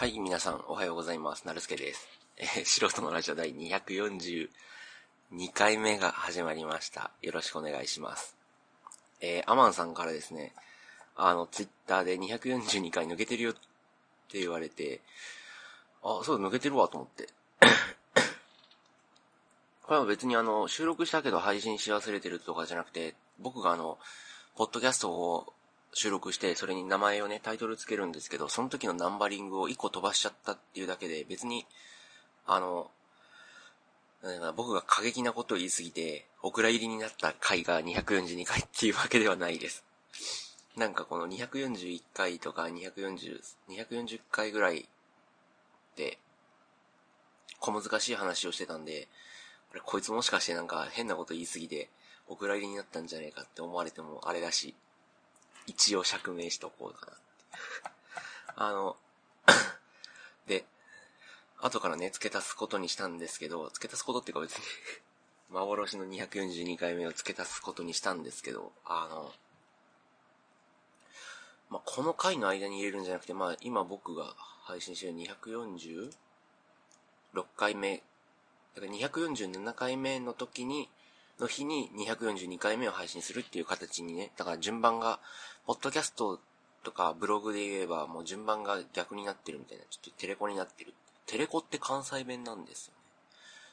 はい、皆さん、おはようございます。なるすけです。えー、素人のラジオ第242回目が始まりました。よろしくお願いします。えー、アマンさんからですね、あの、ツイッターで242回抜けてるよって言われて、あ、そう、抜けてるわと思って。これは別にあの、収録したけど配信し忘れてるとかじゃなくて、僕があの、ポッドキャストを収録して、それに名前をね、タイトルつけるんですけど、その時のナンバリングを1個飛ばしちゃったっていうだけで、別に、あの、僕が過激なことを言いすぎて、お蔵入りになった回が242回っていうわけではないです。なんかこの241回とか240、240回ぐらいで、小難しい話をしてたんで、あれ、こいつもしかしてなんか変なこと言いすぎて、お蔵入りになったんじゃねえかって思われてもあれだし、一応釈明しとこうかなって。あの、で、後からね、付け足すことにしたんですけど、付け足すことっていうか別に 幻の242回目を付け足すことにしたんですけど、あの、まあ、この回の間に入れるんじゃなくて、まあ、今僕が配信してる246回目、だから247回目の時に、の日に242回目を配信するっていう形にね、だから順番が、ポッドキャストとかブログで言えばもう順番が逆になってるみたいな、ちょっとテレコになってる。テレコって関西弁なんですよね。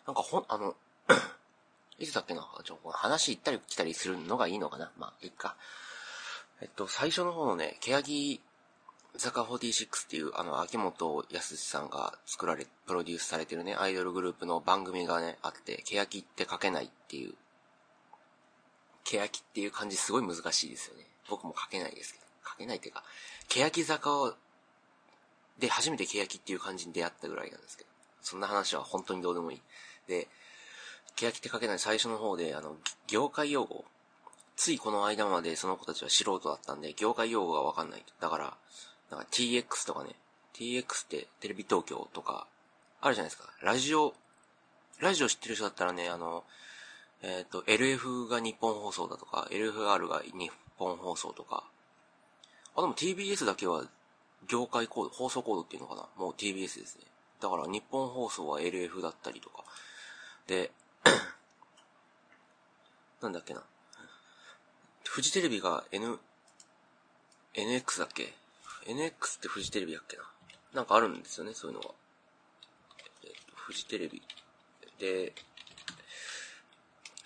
なんかほん、あの いつだっけな？ちょ、話行ったり来たりするのがいいのかな？まあ、いいか。えっと、最初の方のね、欅坂46っていう、あの、秋元康さんが作られ、プロデュースされてるね、アイドルグループの番組がね、あって、欅って書けないっていう欅っていう漢字すごい難しいですよね。僕も書けないですけど。書けないっていうか、欅坂をで初めて欅っていう漢字に出会ったぐらいなんですけど。そんな話は本当にどうでもいい。で、欅って書けない最初の方で、あの、業界用語。ついこの間までその子たちは素人だったんで、業界用語がわかんない。だから、なんか TX とかね、TX ってテレビ東京とか、あるじゃないですか。ラジオ、ラジオ知ってる人だったらね、あの、えっ、ー、と、LF が日本放送だとか、LFR が日本放送とか、あ、でも TBS だけは業界コード、放送コードっていうのかな？もう TBS ですね。だから日本放送は LF だったりとか。で、なんだっけな？フジテレビが N、NX だっけ ?NX ってフジテレビだっけな？なんかあるんですよね、そういうのが。えっ、と、フジテレビ。で、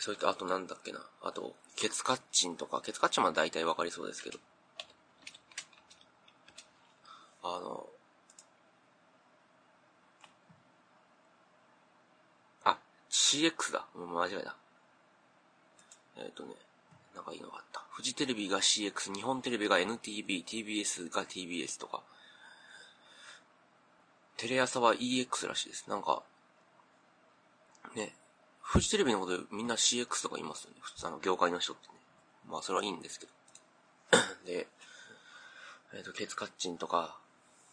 それと、あとなんだっけな。あと、ケツカッチンとか、ケツカッチンは大体わかりそうですけど。あの、あ、CX だ。もう間違えた。えっ、ー、とね、なんかいいのがあった。フジテレビが CX、日本テレビが NTV、TBS が TBS とか。テレ朝は EX らしいです。なんか、ね、フジテレビのことでみんな CX とか言いますよね。普通あの、業界の人ってね。まあ、それはいいんですけど。で、えっ、ー、と、ケツカッチンとか、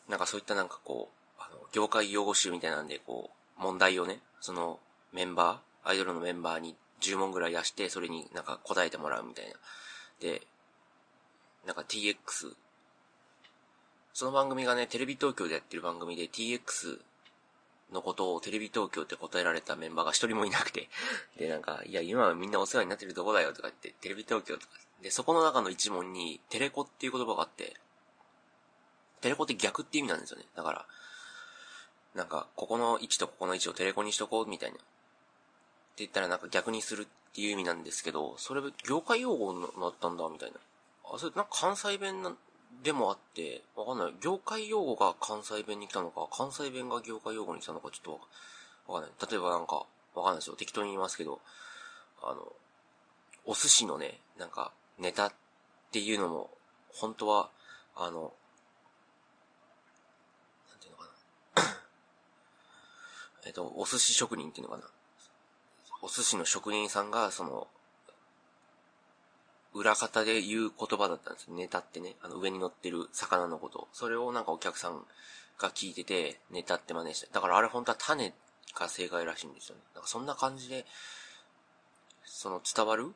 なんかそういったなんかこう、あの、業界用語集みたいなんで、こう、問題をね、その、メンバー、アイドルのメンバーに10問ぐらい出して、それになんか答えてもらうみたいな。で、なんか TX、その番組がね、テレビ東京でやってる番組で TX のことをテレビ東京って答えられたメンバーが一人もいなくてで、なんか、いや、今はみんなお世話になってるとこだよとか言って、テレビ東京とか。で、そこの中の一問に、テレコっていう言葉があって、テレコって逆って意味なんですよね。だから、なんか、ここの位置とここの位置をテレコにしとこう、みたいな。って言ったらなんか逆にするっていう意味なんですけど、それ業界用語になったんだ、みたいな。あ、それなんか関西弁なでもあって、わかんない。業界用語が関西弁に来たのか、関西弁が業界用語に来たのか、ちょっとわかんない。例えばなんか、わかんないですよ。適当に言いますけど、あの、お寿司のね、なんか、ネタっていうのも、本当は、あの、なんていうのかな。えっと、お寿司職人っていうのかな。お寿司の職人さんが、その、裏方で言う言葉だったんですよ。ネタってね。あの上に乗ってる魚のこと。それをなんかお客さんが聞いてて、ネタって真似して。だからあれ本当は種が正解らしいんですよね。なんかそんな感じで、その伝わる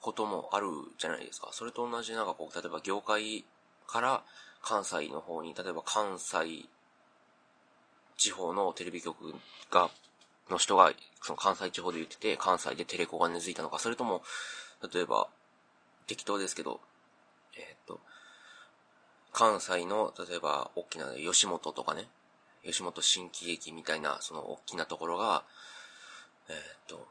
こともあるじゃないですか。それと同じなんかこう、例えば業界から関西の方に、例えば関西地方のテレビ局が、の人が、その関西地方で言ってて、関西でテレコが根付いたのか、それとも、例えば、適当ですけど、えー、っと、関西の、例えば、大きな吉本とかね、吉本新喜劇みたいな、その大きなところが、えー、っと、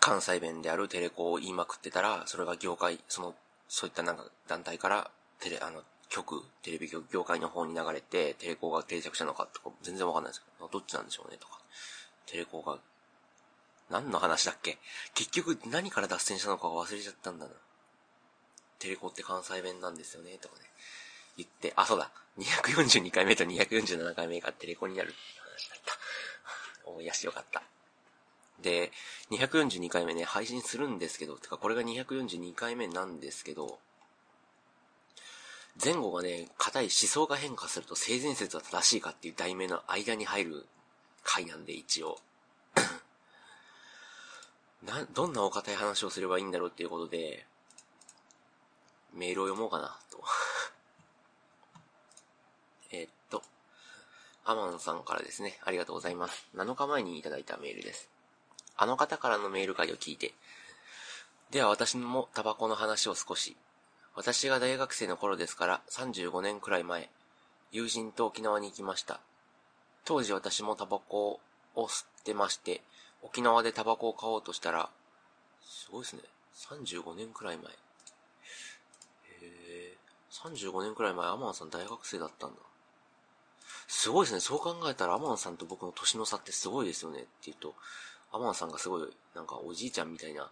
関西弁であるテレコを言いまくってたら、それが業界、その、そういったなんか団体から、テレ、あの、局、テレビ局業界の方に流れて、テレコが定着したのかとか、全然わかんないですけど、どっちなんでしょうね、とか。テレコが、何の話だっけ？結局何から脱線したのか忘れちゃったんだな。テレコって関西弁なんですよね、とかね。言って、あ、そうだ。242回目と247回目がテレコになるって話だった。思い出してよかった。で、242回目ね、配信するんですけど、てかこれが242回目なんですけど、前後がね、硬い思想が変化すると性善説は正しいかっていう題名の間に入る回なんで、一応。な、どんなお堅い話をすればいいんだろうっていうことで、メールを読もうかな、と。えっと、アマンさんからですね、ありがとうございます。7日前にいただいたメールです。あの方からのメール会を聞いて、では私もタバコの話を少し。私が大学生の頃ですから35年くらい前、友人と沖縄に行きました。当時私もタバコを吸ってまして、沖縄でタバコを買おうとしたら、すごいですね。35年くらい前。へえ、35年くらい前、アマンさん大学生だったんだ。すごいですね。そう考えたらアマンさんと僕の年の差ってすごいですよねって言うと、アマンさんがすごい、なんかおじいちゃんみたいな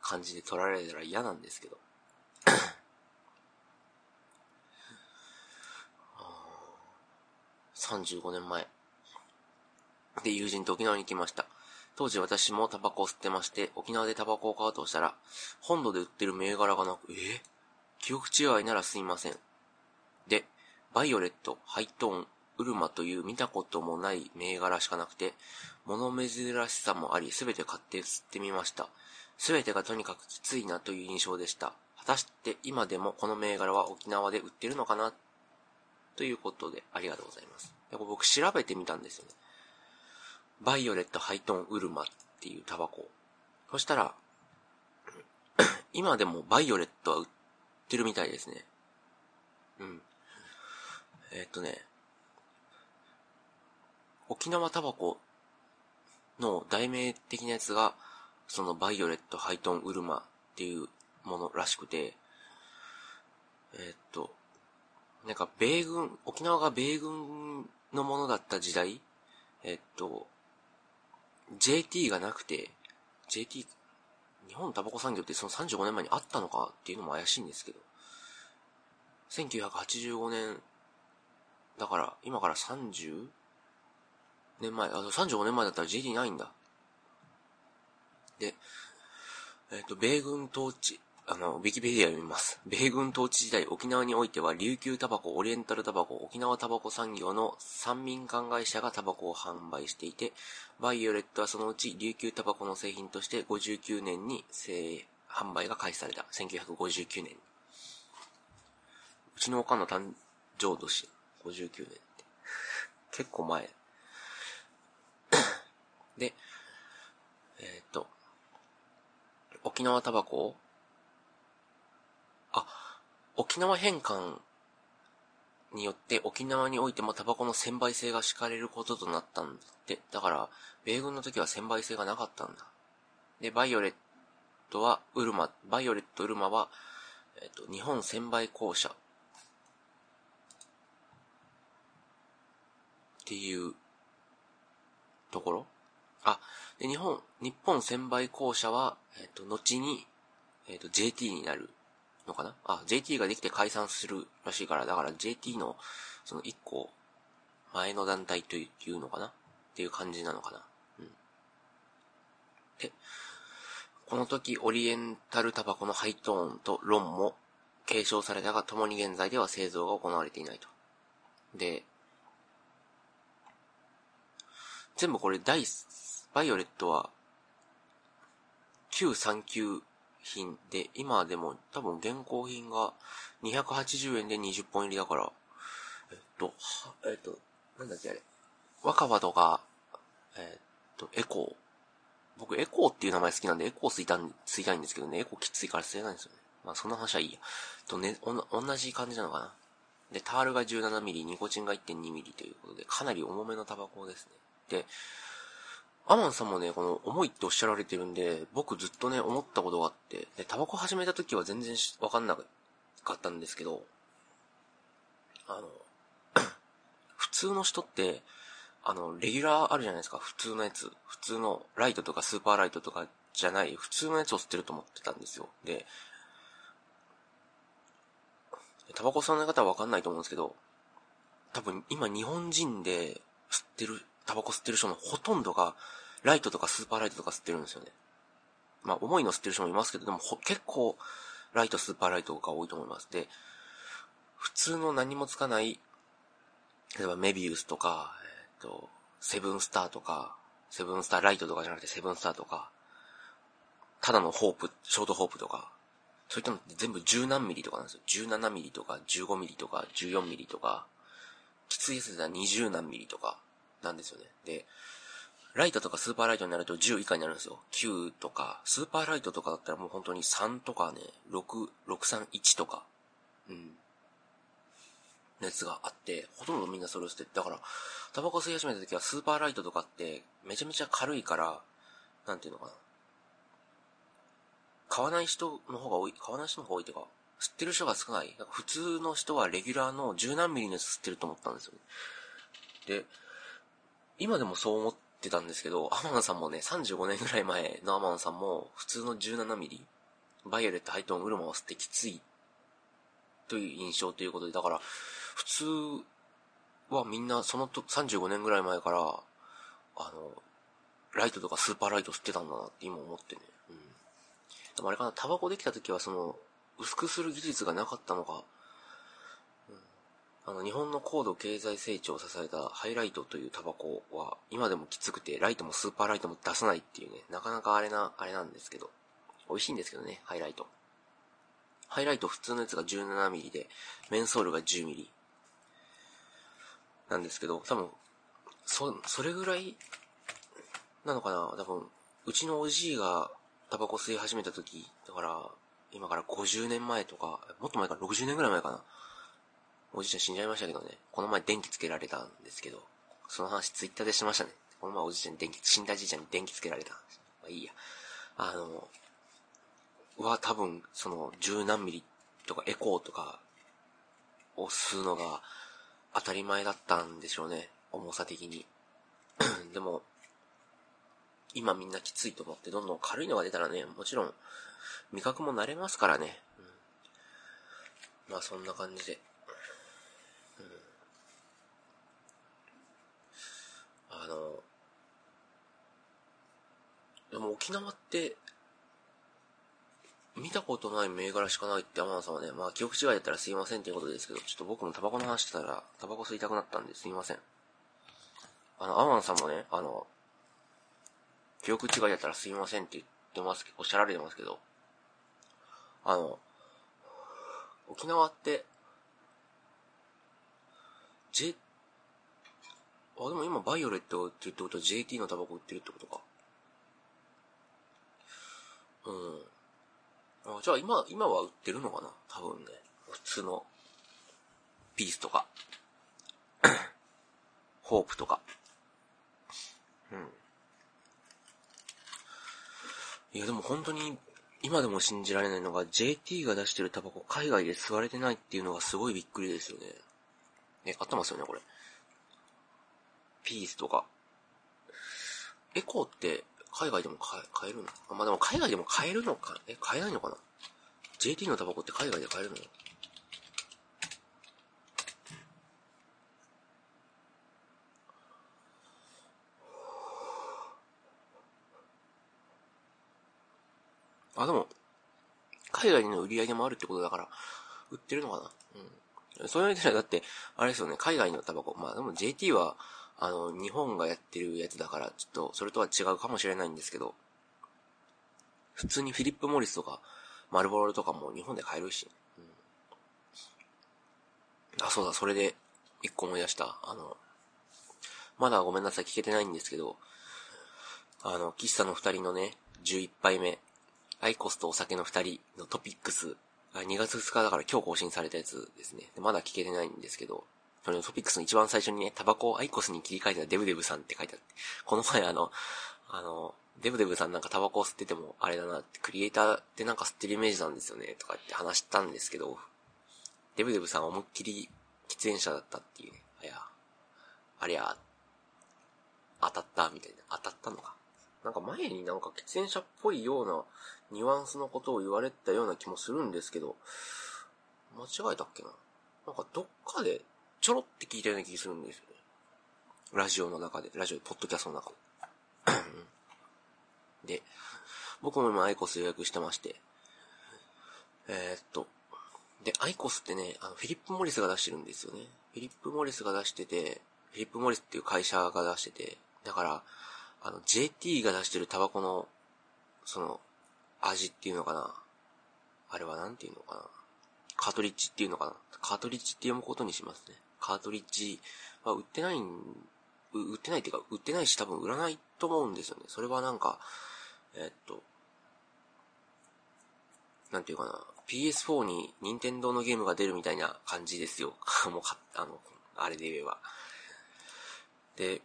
感じで取られたら嫌なんですけど。35年前。で、友人と沖縄に行きました。当時私もタバコを吸ってまして、沖縄でタバコを買うとしたら、本土で売ってる銘柄がなく、え記憶違いならすいません。で、バイオレット、ハイトーン、ウルマという見たこともない銘柄しかなくて、物珍しさもあり、すべて買って吸ってみました。すべてがとにかくきついなという印象でした。果たして今でもこの銘柄は沖縄で売ってるのかな？ということで、ありがとうございます。僕調べてみたんですよね。バイオレットハイトーンウルマっていうタバコ。そしたら、今でもバイオレットは売ってるみたいですね。うん。えー、っとね、沖縄タバコの代表的なやつが、そのバイオレットハイトーンウルマっていうものらしくて、えー、っと、なんか米軍、沖縄が米軍のものだった時代、えっと、JT がなくて、JT、日本タバコ産業ってその35年前にあったのかっていうのも怪しいんですけど、1985年、だから今から 30? 年前、あの、35年前だったら JT ないんだ。で、えっ、と、米軍統治、あの、ウィキペディア読みます。米軍統治時代、沖縄においては、琉球タバコ、オリエンタルタバコ、沖縄タバコ産業の三民間会社がタバコを販売していて、バイオレットはそのうち琉球タバコの製品として59年に販売が開始された。1959年。うちのおかんの誕生年、59年って。結構前。で、えっ、と、沖縄タバコをあ、沖縄返還によって沖縄においてもタバコの専売制が敷かれることとなったんだって。だから、米軍の時は専売制がなかったんだ。で、バイオレットは、ウルマ、バイオレットウルマは、えっと、日本専売公社っていうところあ、で、日本、日本専売公社は、えっと、後に、えっと、JT になるのかな？あ、JT ができて解散するらしいから、だから JT の、その一個、前の団体というのかな？っていう感じなのかな？うん。で、この時、オリエンタルタバコのハイトーンとロンも継承されたが、共に現在では製造が行われていないと。で、全部これ、第、バイオレットは、旧3級品で、今でも多分現行品が280円で20本入りだから、えっと、えっと、なんだっけあれ。若葉とか、え、っと、エコー。僕、エコーっていう名前好きなんで、エコー吸いたん、吸いたいんですけどね、エコーきついから吸えないんですよね。まあ、そんな話はいいや。とね、おな同じ感じなのかな。で、タールが 17mm、ニコチンが 1.2mm ということで、かなり重めのタバコですね。で、アマンさんもね、この重いっておっしゃられてるんで、僕ずっとね、思ったことがあって、で、タバコ始めた時は全然わかんなかったんですけど、あの、普通の人って、あの、レギュラーあるじゃないですか、普通のやつ。普通のライトとかスーパーライトとかじゃない、普通のやつを吸ってると思ってたんですよ。で、タバコ吸わない方はわかんないと思うんですけど、多分今日本人で吸ってる、タバコ吸ってる人のほとんどが、ライトとかスーパーライトとか吸ってるんですよね。まあ、重いの吸ってる人もいますけど、でも結構、ライト、スーパーライトが多いと思います。で、普通の何もつかない、例えばメビウスとか、えっ、ー、と、セブンスターとか、セブンスターライトとかじゃなくてセブンスターとか、ただのホープ、ショートホープとか、そういったのって全部十何ミリとかなんですよ。17ミリとか15ミリとか14ミリとか、きついやつでは20何ミリとかなんですよね。で、ライトとかスーパーライトになると10以下になるんですよ。9とか、スーパーライトとかだったらもう本当に3とかね、6、631とか、うん。熱があって、ほとんどみんなそれを捨てて、だから、タバコ吸い始めた時はスーパーライトとかってめちゃめちゃ軽いから、なんていうのかな。買わない人の方が多い、買わない人の方が多いっていうか、吸ってる人が少ない。普通の人はレギュラーの十何ミリのやつ吸ってると思ったんですよね。で、今でもそう思ってたんですけど、アマンさんもね、35年ぐらい前のアマンさんも、普通の17ミリ、バイオレット、ハイトーン、ウルマを吸ってきつい、という印象ということで、だから、普通はみんなそのと35年ぐらい前から、あの、ライトとかスーパーライト吸ってたんだなって今思ってね。うんでもあれかな、タバコできた時はその、薄くする技術がなかったのか、あの、日本の高度経済成長を支えたハイライトというタバコは、今でもきつくて、ライトもスーパーライトも出さないっていうね、なかなかあれな、あれなんですけど、美味しいんですけどね、ハイライト。ハイライト普通のやつが 17mm で、メンソールが 10mm。なんですけど、多分、そ、それぐらい、なのかな？多分、うちのおじいがタバコ吸い始めた時、だから、今から50年前とか、もっと前から60年ぐらい前かな。おじいちゃん死んじゃいましたけどね。この前電気つけられたんですけど、その話ツイッターでしましたね。この前おじいちゃんに電気、死んだじいちゃんに電気つけられた。まあいいや。あの、は多分、その、十何ミリとかエコーとかを吸うのが当たり前だったんでしょうね。重さ的に。でも、今みんなきついと思ってどんどん軽いのが出たらね、もちろん味覚も慣れますからね。うん、まあそんな感じで。うん、あの、でも沖縄って見たことない銘柄しかないって天野さんはね、まあ記憶違いだったらすいませんっていうことですけど、ちょっと僕もタバコの話してたら、タバコ吸いたくなったんですいません。あの、天野さんもね、あの、記憶違いだったらすいませんって言ってますおっしゃられてますけど、あの、沖縄って、J、あ、でも今バイオレットって言ってことは JT のタバコ売ってるってことか。うん。あ、じゃあ今、今は売ってるのかな多分ね。普通の、ピースとか、ホープとか。うん。いやでも本当に今でも信じられないのが JT が出してるタバコ海外で吸われてないっていうのがすごいびっくりですよね。ね、合ってますよね、これ。ピースとか。エコーって海外でも買え買えるの？あまあ、でも海外でも買えるのか、え、買えないのかな ?JT のタバコって海外で買えるの？あ、でも、海外の売り上げもあるってことだから、売ってるのかな？うん。そういう意味では、だって、あれですよね、海外のタバコ。まあでも JT は、あの、日本がやってるやつだから、ちょっと、それとは違うかもしれないんですけど、普通にフィリップ・モリスとか、マルボロとかも日本で買えるし、うん。あ、そうだ、それで、一個思い出した。あの、まだごめんなさい、聞けてないんですけど、あの、喫茶の二人のね、11杯目、アイコスとお酒の二人のトピックス、2月2日だから今日更新されたやつですね。まだ聞けてないんですけど、そのトピックスの一番最初にね、タバコをアイコスに切り替えたデブデブさんって書いてあって、この前あの、あの、デブデブさんなんかタバコを吸っててもあれだなって、クリエイターってなんか吸ってるイメージなんですよね、とかって話したんですけど、デブデブさん思いっきり喫煙者だったっていうね、あや、ありゃ、当たったみたいな、当たったのか。なんか前になんか喫煙者っぽいようなニュアンスのことを言われたような気もするんですけど、間違えたっけな。なんかどっかでちょろって聞いたような気がするんですよね。ラジオの中で、ラジオ、ポッドキャストの中で。で、僕も今アイコス予約してまして、えー、っと、で、アイコスってね、あの、フィリップ・モリスが出してるんですよね。フィリップ・モリスが出してて、フィリップ・モリスっていう会社が出してて、だから、あの、JT が出してるタバコの、その、味っていうのかな。あれはなんていうのかな。カトリッジっていうのかな。カトリッジって読むことにしますね。カートリッジは売ってないん、売ってないっていうか、売ってないし多分売らないと思うんですよね。それはなんか、えっと、なんていうかな。PS4 に任天堂のゲームが出るみたいな感じですよ。もう、あの、あれで言えば。で、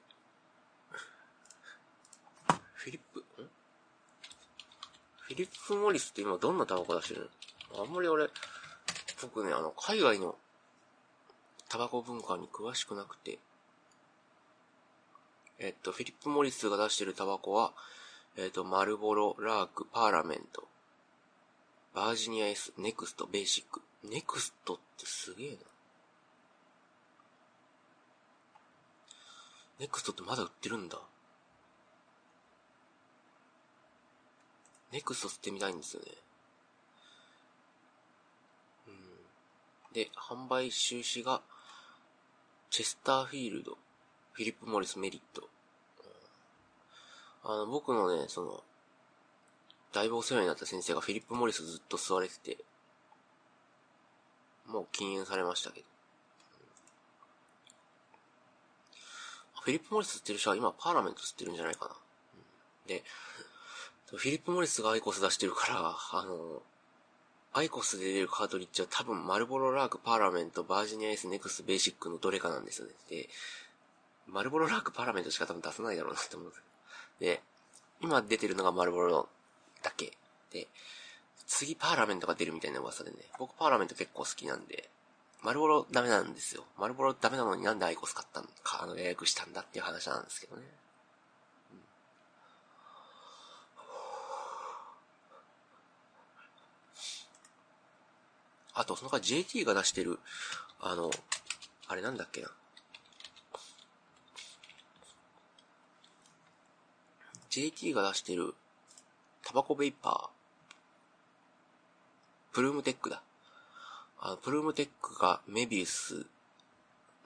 フィリップ、ん？フィリップ・モリスって今どんなタバコ出してるの？あんまり俺、僕ね、あの、海外のタバコ文化に詳しくなくて、えっと、フィリップ・モリスが出してるタバコは、えっと、マルボロ、ラーク、パーラメント、バージニア S、ネクスト、ベーシック。ネクストってすげえな。ネクストってまだ売ってるんだ。ネクスト吸ってみたいんですよね。うん。で、販売収支が、チェスターフィールド、フィリップ・モリス・メリット。あの、僕のね、その、だいぶお世話になった先生がフィリップ・モリスずっと吸われてて、もう禁煙されましたけど。フィリップ・モリス吸ってる人は今パーラメント吸ってるんじゃないかな。で、フィリップ・モリスがアイコス出してるから、あの、アイコスで出るカートリッジは多分マルボロラーク、パーラメント、バージニアエス、ネクス、ベーシックのどれかなんですよね。で、マルボロラーク、パーラメントしか多分出さないだろうなって思うんですで、今出てるのがマルボロだけ。で、次パーラメントが出るみたいな噂でね、僕パーラメント結構好きなんで、マルボロダメなんですよ。マルボロダメなのになんでアイコス買ったんか、あの予約したんだっていう話なんですけどね。あと、その他 JT が出してる、あの、あれなんだっけな。JT が出してる、タバコベイパー、プルームテックだ。あの、プルームテックがメビウス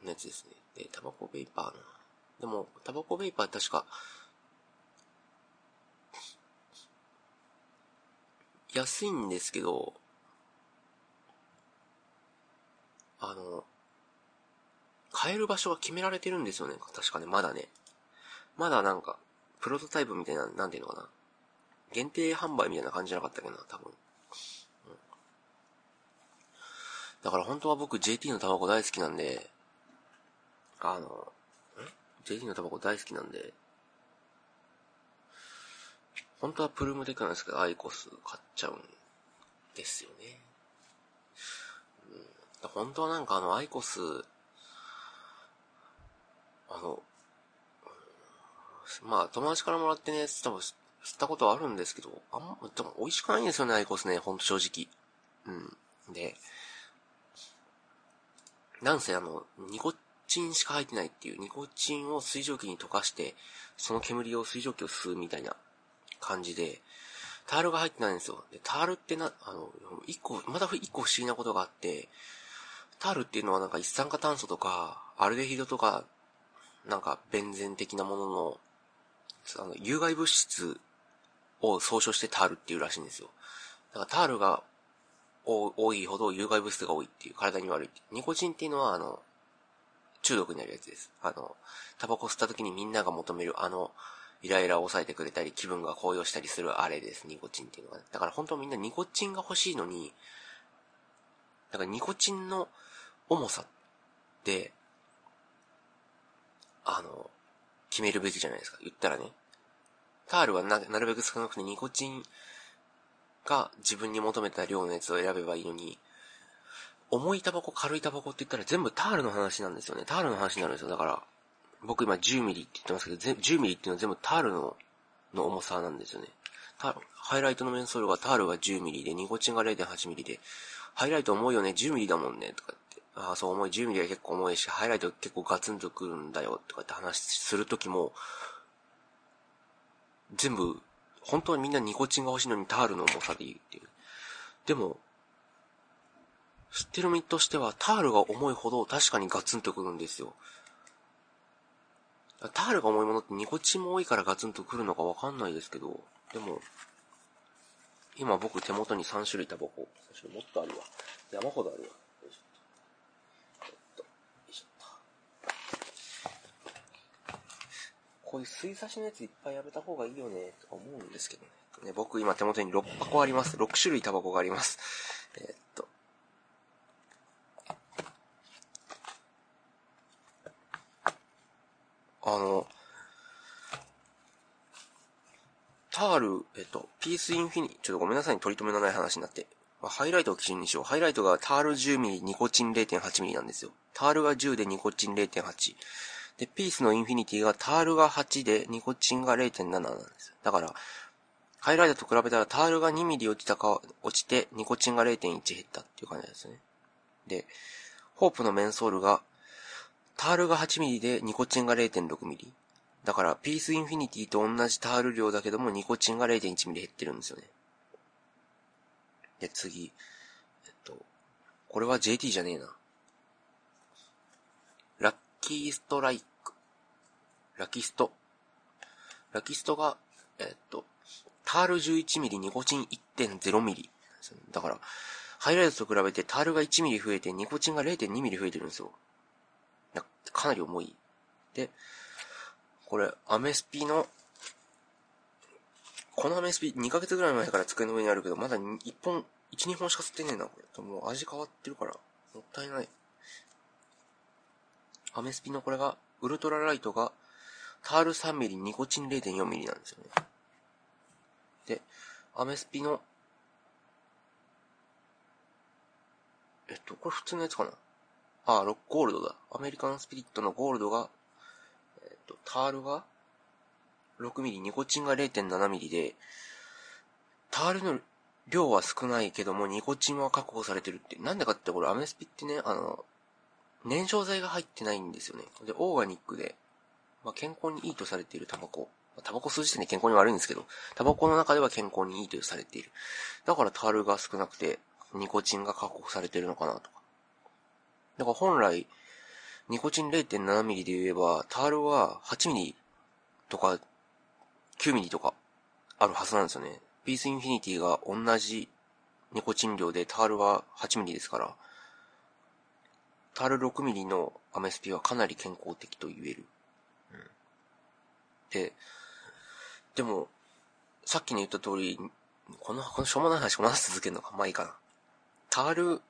のやつですね。で、タバコベイパーの。でも、タバコベイパー確か、安いんですけど、あの、買える場所が決められてるんですよね。確かね、まだね。まだなんか、プロトタイプみたいな、なんていうのかな。限定販売みたいな感じじゃなかったっけな、多分。うん、だから本当は僕 JT のタバコ大好きなんで、あの、JT のタバコ大好きなんで、本当はプルームテックなんですけど、アイコス買っちゃうんですよね。本当はなんかあの、アイコス、あの、まあ、友達からもらってね、多分、吸ったことはあるんですけど、あんま、でも美味しくないんですよね、アイコスね、ほんと正直。うん。で、なんせあの、ニコチンしか入ってないっていう、ニコチンを水蒸気に溶かして、その煙を水蒸気を吸うみたいな感じで、タールが入ってないんですよ。で、タールってな、あの、一個、まだ一個不思議なことがあって、タールっていうのはなんか一酸化炭素とか、アルデヒドとか、なんかベンゼン的なものの、あの、有害物質を総称してタールっていうらしいんですよ。だからタールが多いほど有害物質が多いっていう、体に悪いニコチンっていうのはあの、中毒になるやつです。あの、タバコ吸った時にみんなが求めるあの、イライラを抑えてくれたり、気分が高揚したりするあれです、ニコチンっていうのは。ねだから本当みんなニコチンが欲しいのに、だからニコチンの重さって、あの、決めるべきじゃないですか。言ったらね。タールはななるべく少なくてニコチンが自分に求めた量のやつを選べばいいのに、重いタバコ、軽いタバコって言ったら全部タールの話なんですよね。タールの話になるんですよ。だから、僕今10ミリって言ってますけど、10ミリっていうのは全部タールの、の重さなんですよね。ハイライトのメンソールがタールが10ミリで、ニコチンが0.8ミリで、ハイライト重いよね、10ミリだもんね、とかって。ああ、そう重い、10ミリは結構重いし、ハイライト結構ガツンとくるんだよ、とかって話するときも、全部、本当にみんなニコチンが欲しいのにタールの重さでいいっていう。でも、知ってる身としては、タールが重いほど確かにガツンとくるんですよ。タールが重いものってニコチンも多いからガツンとくるのかわかんないですけど、でも、今僕手元に3種類タバコ。もっとあるわ。山ほどあるわ。よいしょ。よいしょ。こういう吸い差しのやついっぱいやめた方がいいよね、と思うんですけどね。ね僕今手元に6箱あります。6種類タバコがあります。えー、っと。あの、タール、えっと、ピースインフィニ、ちょっとごめんなさい、取り留めのない話になって。ハイライトを基準にしよう。ハイライトがタール 10mm、ニコチン 0.8mm なんですよ。タールが10でニコチン0.8。で、ピースのインフィニティがタールが8でニコチンが0.7なんです。だから、ハイライトと比べたらタールが 2mm 落ちたか、落ちてニコチンが0.1減ったっていう感じですね。で、ホープのメンソールが、タールが 8mm でニコチンが 0.6mm。だから、ピースインフィニティと同じタール量だけども、ニコチンが0.1ミリ減ってるんですよね。で、次。えっと、これは JT じゃねえな。ラッキーストライク。ラキスト。ラキストが、えっと、タール11ミリ、ニコチン1.0ミリ。だから、ハイライトと比べてタールが1ミリ増えて、ニコチンが0.2ミリ増えてるんですよ。かなり重い。で、これ、アメスピの、このアメスピ2ヶ月ぐらい前から机の上にあるけど、まだ1本、1、2本しか吸ってねえな、これ。もう味変わってるから、もったいない。アメスピのこれが、ウルトラライトが、タール 3mm、ニコチン 0.4mm なんですよね。で、アメスピの、えっと、これ普通のやつかな？あ、ロックゴールドだ。アメリカンスピリットのゴールドがと、タールが 6mm、ニコチンが 0.7mm で、タールの量は少ないけども、ニコチンは確保されてるって。なんでかってこれアメスピってね、あの、燃焼剤が入ってないんですよね。で、オーガニックで、まあ、健康にいいとされているタバコ。タバコ数字点で健康に悪いんですけど、タバコの中では健康にいいとされている。だからタールが少なくて、ニコチンが確保されてるのかなとか。だから本来、ニコチン 0.7mm で言えば、タールは 8mm とか 9mm とかあるはずなんですよね。ピースインフィニティが同じニコチン量でタールは 8mm ですから、タール 6mm のアメスピはかなり健康的と言える。うん、で、でも、さっきに言った通り、この、このしょうもない話この話続けるのかまあいいかな。タール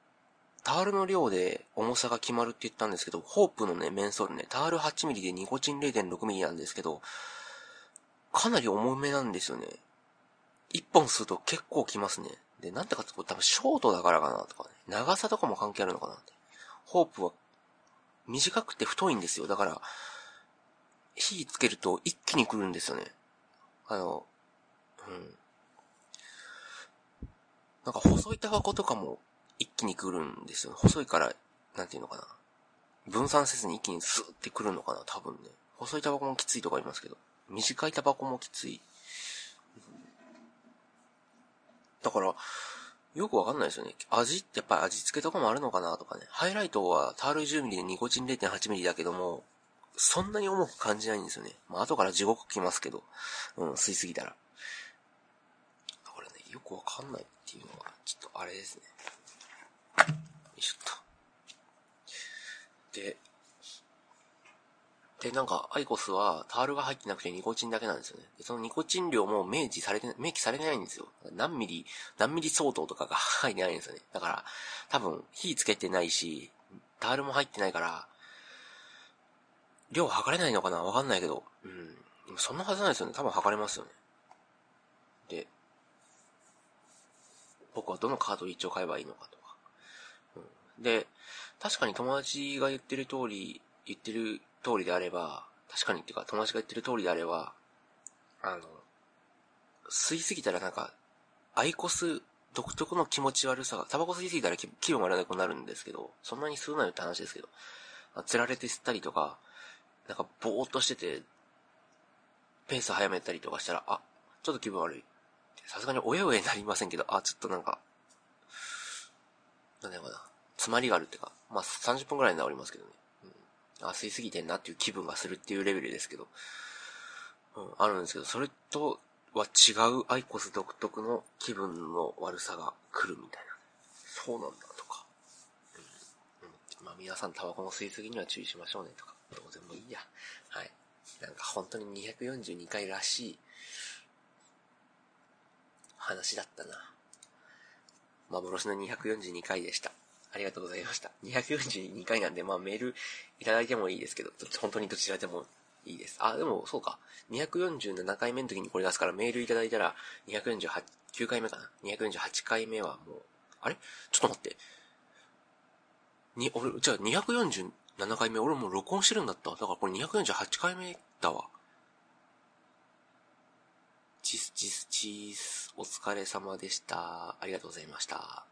タールの量で重さが決まるって言ったんですけど、ホープのね、メンソールね、タール 8mm でニコチン 0.6mm なんですけど、かなり重めなんですよね。1本吸うと結構きますね。で、なんてかって多分ショートだからかなとかね。長さとかも関係あるのかなって。ホープは短くて太いんですよ。だから、火つけると一気に来るんですよね。あの、うん。なんか細いタバコとかも一気に来るんですよ。細いから、なんていうのかな。分散せずに一気にスーって来るのかな、多分ね。細いタバコもきついとか言いますけど。短いタバコもきつい。だから、よくわかんないですよね。味ってやっぱり味付けとかもあるのかなとかね。ハイライトはタール 10mm でニコチン 0.8mm だけども、そんなに重く感じないんですよね。まあ後から地獄来ますけど。うん、吸いすぎたら。だからね、よくわかんないっていうのは、ちょっとあれですね。いしょっと。で、で、なんか、アイコスは、タールが入ってなくてニコチンだけなんですよね。で、そのニコチン量も明示されて、明記されてないんですよ。何ミリ、何ミリ相当とかが 入ってないんですよね。だから、多分、火つけてないし、タールも入ってないから、量測れないのかな？わかんないけど。うん。そんなはずないですよね。多分測れますよね。で、僕はどのカードを一応買えばいいのかと。で、確かに友達が言ってる通り、言ってる通りであれば、確かにっていうか友達が言ってる通りであれば、あの、吸いすぎたらなんか、アイコス独特の気持ち悪さが、タバコ吸いすぎたら気分悪くなるんですけど、そんなに吸うなよって話ですけど、釣られて吸ったりとか、なんかぼーっとしてて、ペース早めたりとかしたら、あ、ちょっと気分悪い。さすがにおやおやになりませんけど、あ、ちょっとなんか、なんだろうな、詰まりがあるっていうか、まあ30分くらいで治りますけどね。うん。あ、吸いすぎてんなっていう気分がするっていうレベルですけど、うん、あるんですけど、それとは違うアイコス独特の気分の悪さが来るみたいな。そうなんだとか。うん。うん、まあ皆さんタバコの吸いすぎには注意しましょうねとか。どうでもいいや。はい。なんか本当に242回らしい話だったな。幻の242回でした。ありがとうございました。242回なんで、まあメールいただいてもいいですけど、本当にどちらでもいいです。あ、でもそうか。247回目の時にこれ出すからメールいただいたら248、9回目かな？248回目はもう、あれ？ちょっと待って。に、俺、じゃあ247回目俺もう録音してるんだった。だからこれ248回目だわ。チスチスチース、お疲れ様でした。ありがとうございました。